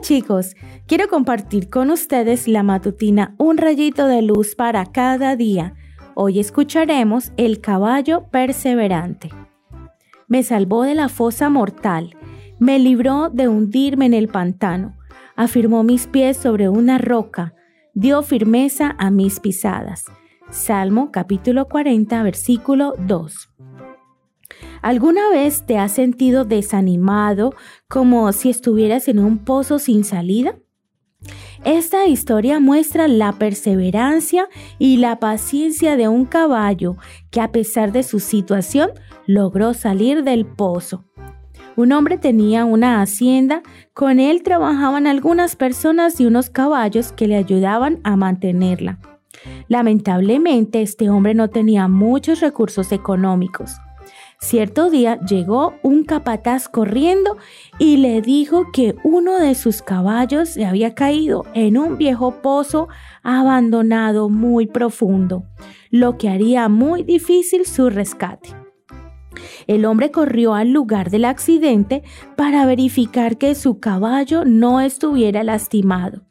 Chicos, quiero compartir con ustedes la matutina Un rayito de luz para cada día. Hoy escucharemos El caballo perseverante. Me salvó de la fosa mortal, me libró de hundirme en el pantano, afirmó mis pies sobre una roca, dio firmeza a mis pisadas. Salmo capítulo 40, versículo 2. ¿Alguna vez te has sentido desanimado como si estuvieras en un pozo sin salida? Esta historia muestra la perseverancia y la paciencia de un caballo que a pesar de su situación logró salir del pozo. Un hombre tenía una hacienda, con él trabajaban algunas personas y unos caballos que le ayudaban a mantenerla. Lamentablemente este hombre no tenía muchos recursos económicos. Cierto día llegó un capataz corriendo y le dijo que uno de sus caballos se había caído en un viejo pozo abandonado muy profundo, lo que haría muy difícil su rescate. El hombre corrió al lugar del accidente para verificar que su caballo no estuviera lastimado.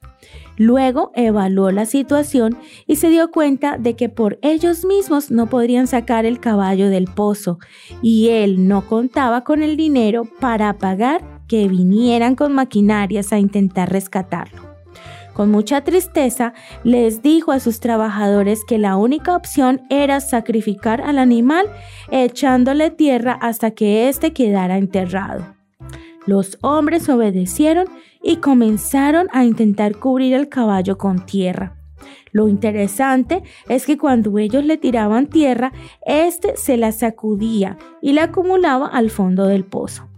Luego evaluó la situación y se dio cuenta de que por ellos mismos no podrían sacar el caballo del pozo y él no contaba con el dinero para pagar que vinieran con maquinarias a intentar rescatarlo. Con mucha tristeza les dijo a sus trabajadores que la única opción era sacrificar al animal echándole tierra hasta que éste quedara enterrado. Los hombres obedecieron y comenzaron a intentar cubrir el caballo con tierra. Lo interesante es que cuando ellos le tiraban tierra, éste se la sacudía y la acumulaba al fondo del pozo.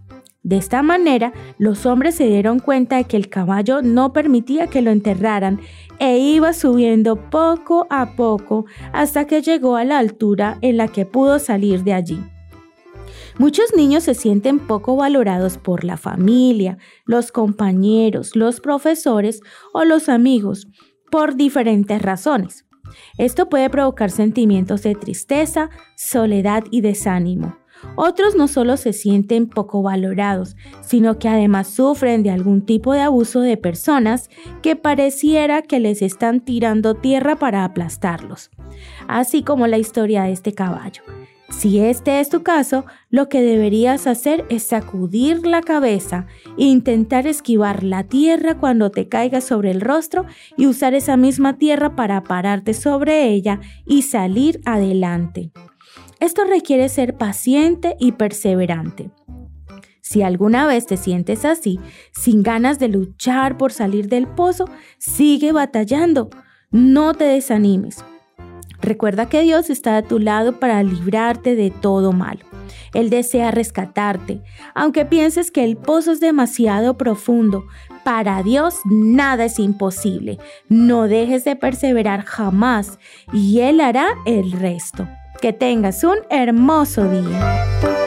De esta manera, los hombres se dieron cuenta de que el caballo no permitía que lo enterraran e iba subiendo poco a poco hasta que llegó a la altura en la que pudo salir de allí. Muchos niños se sienten poco valorados por la familia, los compañeros, los profesores o los amigos por diferentes razones. Esto puede provocar sentimientos de tristeza, soledad y desánimo. Otros no solo se sienten poco valorados, sino que además sufren de algún tipo de abuso de personas que pareciera que les están tirando tierra para aplastarlos, así como la historia de este caballo. Si este es tu caso, lo que deberías hacer es sacudir la cabeza e intentar esquivar la tierra cuando te caiga sobre el rostro y usar esa misma tierra para pararte sobre ella y salir adelante. Esto requiere ser paciente y perseverante. Si alguna vez te sientes así, sin ganas de luchar por salir del pozo, sigue batallando. No te desanimes. Recuerda que Dios está a tu lado para librarte de todo mal. Él desea rescatarte, aunque pienses que el pozo es demasiado profundo. Para Dios nada es imposible. No dejes de perseverar jamás y Él hará el resto. Que tengas un hermoso día.